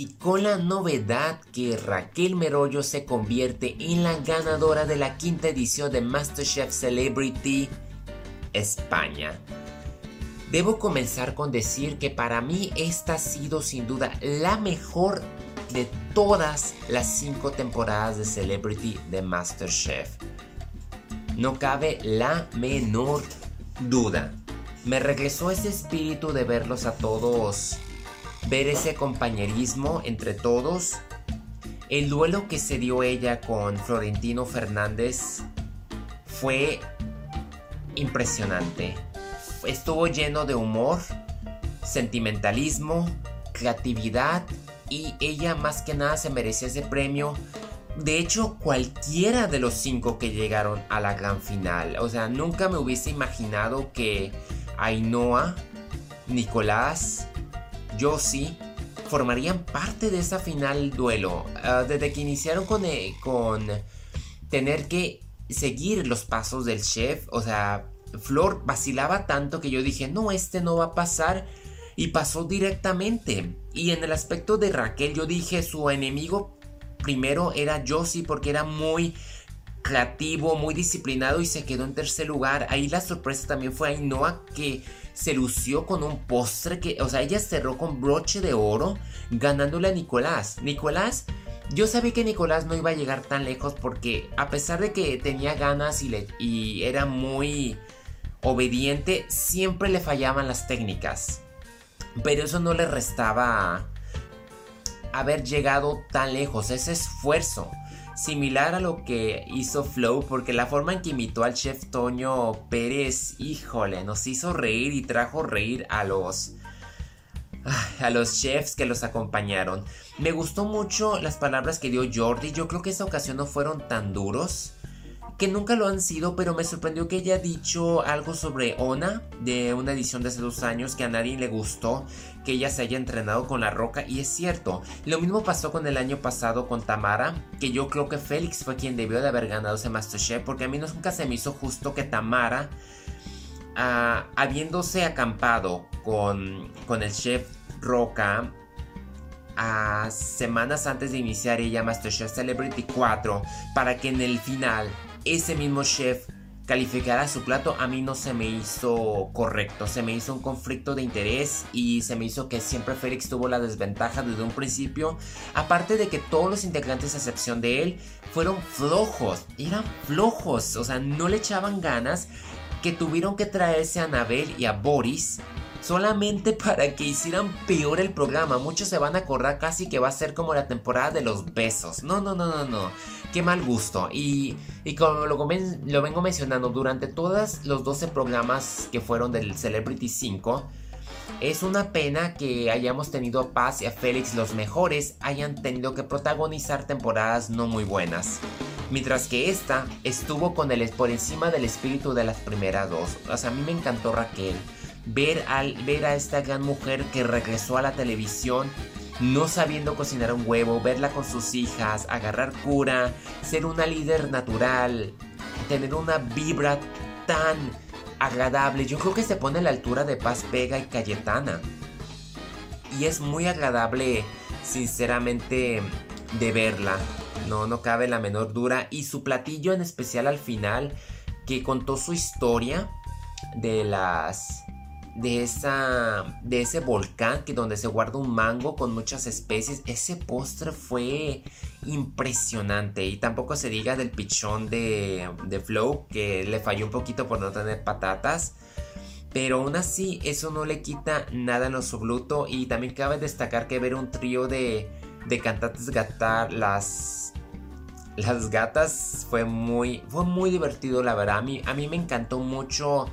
y con la novedad que Raquel Merollo se convierte en la ganadora de la quinta edición de MasterChef Celebrity España. Debo comenzar con decir que para mí esta ha sido sin duda la mejor de todas las cinco temporadas de Celebrity de MasterChef. No cabe la menor duda. Me regresó ese espíritu de verlos a todos, ver ese compañerismo entre todos. El duelo que se dio ella con Florentino Fernández fue impresionante. Estuvo lleno de humor, sentimentalismo, creatividad y ella más que nada se merecía ese premio. De hecho, cualquiera de los cinco que llegaron a la gran final. O sea, nunca me hubiese imaginado que Ainhoa, Nicolás, Josie formarían parte de esa final duelo. Ah, desde que iniciaron con, eh, con tener que seguir los pasos del chef. O sea, Flor vacilaba tanto que yo dije, no, este no va a pasar. Y pasó directamente. Y en el aspecto de Raquel, yo dije, su enemigo primero era Josie porque era muy creativo, muy disciplinado y se quedó en tercer lugar. Ahí la sorpresa también fue Ainhoa que se lució con un postre que, o sea, ella cerró con broche de oro ganándole a Nicolás. Nicolás, yo sabía que Nicolás no iba a llegar tan lejos porque a pesar de que tenía ganas y, le, y era muy obediente, siempre le fallaban las técnicas. Pero eso no le restaba haber llegado tan lejos, ese esfuerzo. Similar a lo que hizo Flow, porque la forma en que imitó al chef Toño Pérez, híjole, nos hizo reír y trajo reír a los a los chefs que los acompañaron. Me gustó mucho las palabras que dio Jordi. Yo creo que esta ocasión no fueron tan duros que nunca lo han sido, pero me sorprendió que ella dicho algo sobre Ona, de una edición de hace dos años, que a nadie le gustó que ella se haya entrenado con la roca, y es cierto. Lo mismo pasó con el año pasado con Tamara, que yo creo que Félix fue quien debió de haber ganado ese Masterchef, porque a mí nunca se me hizo justo que Tamara, ah, habiéndose acampado con, con el chef Roca, a semanas antes de iniciar ella Masterchef Celebrity 4 para que en el final ese mismo chef calificara su plato a mí no se me hizo correcto, se me hizo un conflicto de interés y se me hizo que siempre Félix tuvo la desventaja desde un principio, aparte de que todos los integrantes a excepción de él fueron flojos, eran flojos, o sea, no le echaban ganas que tuvieron que traerse a Anabel y a Boris solamente para que hicieran peor el programa. Muchos se van a acordar casi que va a ser como la temporada de los besos. No, no, no, no, no. Qué mal gusto. Y, y como lo, lo vengo mencionando, durante todos los 12 programas que fueron del Celebrity 5, es una pena que hayamos tenido a Paz y a Félix los mejores hayan tenido que protagonizar temporadas no muy buenas. Mientras que esta estuvo con el por encima del espíritu de las primeras dos. O sea, a mí me encantó Raquel ver, al, ver a esta gran mujer que regresó a la televisión no sabiendo cocinar un huevo, verla con sus hijas, agarrar cura, ser una líder natural, tener una vibra tan agradable. Yo creo que se pone a la altura de Paz Pega y Cayetana. Y es muy agradable, sinceramente, de verla. No, no cabe la menor duda. Y su platillo en especial al final, que contó su historia de las de, esa, de ese volcán que donde se guarda un mango con muchas especies. Ese postre fue impresionante. Y tampoco se diga del pichón de, de Flow que le falló un poquito por no tener patatas. Pero aún así, eso no le quita nada en lo absoluto. Y también cabe destacar que ver un trío de, de cantantes gatar las, las gatas fue muy, fue muy divertido, la verdad. A mí, a mí me encantó mucho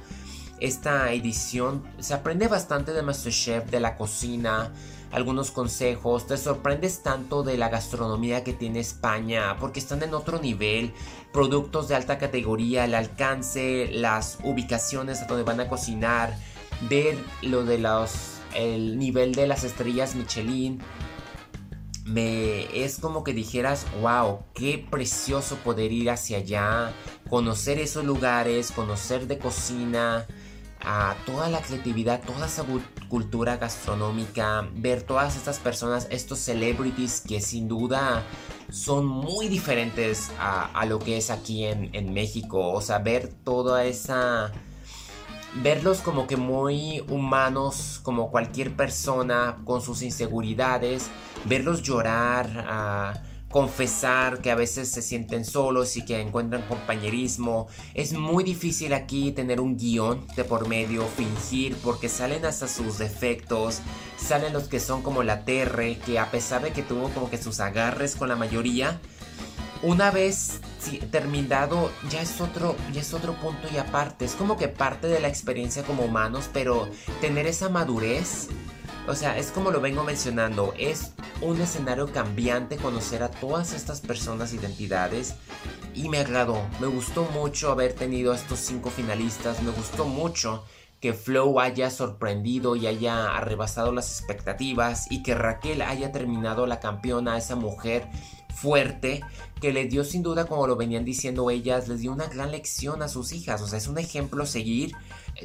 esta edición se aprende bastante de Masterchef, de la cocina, algunos consejos, te sorprendes tanto de la gastronomía que tiene España porque están en otro nivel, productos de alta categoría, el alcance, las ubicaciones a donde van a cocinar, ver lo de los el nivel de las estrellas Michelin. Me es como que dijeras, wow, qué precioso poder ir hacia allá, conocer esos lugares, conocer de cocina, a toda la creatividad, toda esa cultura gastronómica, ver todas estas personas, estos celebrities que sin duda son muy diferentes a, lo que es aquí en, en México. O sea, ver toda esa verlos como que muy humanos, como cualquier persona, con sus inseguridades, verlos llorar, ah, confesar que a veces se sienten solos y que encuentran compañerismo. Es muy difícil aquí tener un guion de por medio, fingir, porque salen hasta sus defectos, salen los que son como la Terre, que a pesar de que tuvo como que sus agarres con la mayoría, una vez terminado ya es otro ya es otro punto y aparte es como que parte de la experiencia como humanos pero tener esa madurez o sea es como lo vengo mencionando es un escenario cambiante conocer a todas estas personas identidades y me agradó. Me gustó mucho haber tenido a estos cinco finalistas me gustó mucho que Flow haya sorprendido y haya rebasado las expectativas y que Raquel haya terminado la campeona, esa mujer fuerte que le dio sin duda, como lo venían diciendo ellas, les dio una gran lección a sus hijas. O sea, es un ejemplo a seguir.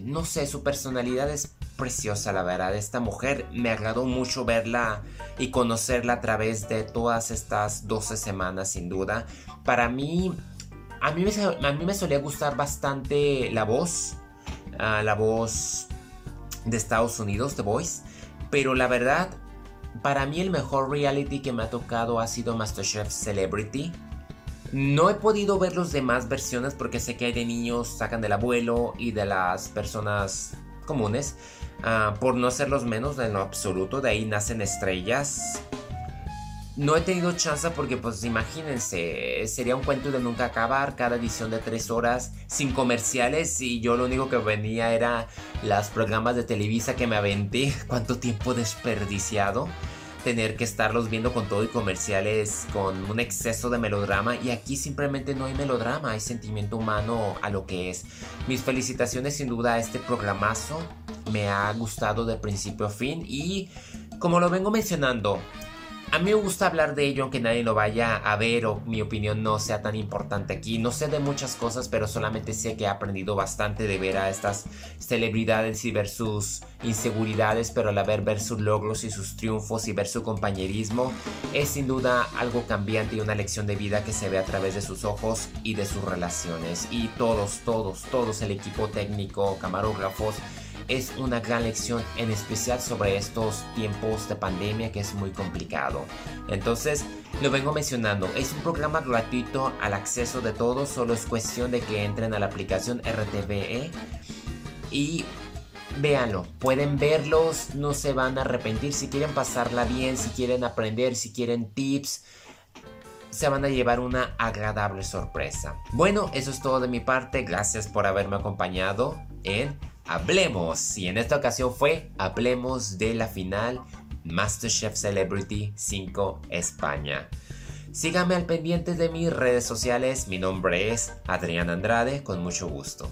No sé, su personalidad es preciosa, la verdad. Esta mujer me agradó mucho verla y conocerla a través de todas estas 12 semanas, sin duda. Para mí, a mí me, a mí me solía gustar bastante la voz. Ah, la voz de Estados Unidos, The Voice. Pero la verdad, para mí el mejor reality que me ha tocado ha sido MasterChef Celebrity. No he podido ver las demás versiones porque sé que hay de niños, sacan del abuelo y de las personas comunes. Ah, por no ser los menos en lo absoluto, de ahí nacen estrellas. No he tenido chance porque pues imagínense, sería un cuento de nunca acabar, cada edición de tres horas, sin comerciales y yo lo único que venía era las programas de Televisa que me aventé, cuánto tiempo desperdiciado tener que estarlos viendo con todo y comerciales con un exceso de melodrama y aquí simplemente no hay melodrama, hay sentimiento humano a lo que es. Mis felicitaciones sin duda a este programazo, me ha gustado de principio a fin y como lo vengo mencionando, a mí me gusta hablar de ello aunque nadie lo vaya a ver o mi opinión no sea tan importante aquí. No sé de muchas cosas, pero solamente sé que he aprendido bastante de ver a estas celebridades y ver sus inseguridades, pero al ver ver sus logros y sus triunfos y ver su compañerismo es sin duda algo cambiante y una lección de vida que se ve a través de sus ojos y de sus relaciones. Y todos, todos, todos el equipo técnico, camarógrafos, es una gran lección en especial sobre estos tiempos de pandemia que es muy complicado. Entonces, lo vengo mencionando, es un programa gratuito al acceso de todos, solo es cuestión de que entren a la aplicación RTVE y véanlo, pueden verlos, no se van a arrepentir si quieren pasarla bien, si quieren aprender, si quieren tips se van a llevar una agradable sorpresa. Bueno, eso es todo de mi parte. Gracias por haberme acompañado en Hablemos. Y en esta ocasión fue Hablemos de la final MasterChef Celebrity 5 España. Síganme al pendiente de mis redes sociales. Mi nombre es Adrián Andrade, con mucho gusto.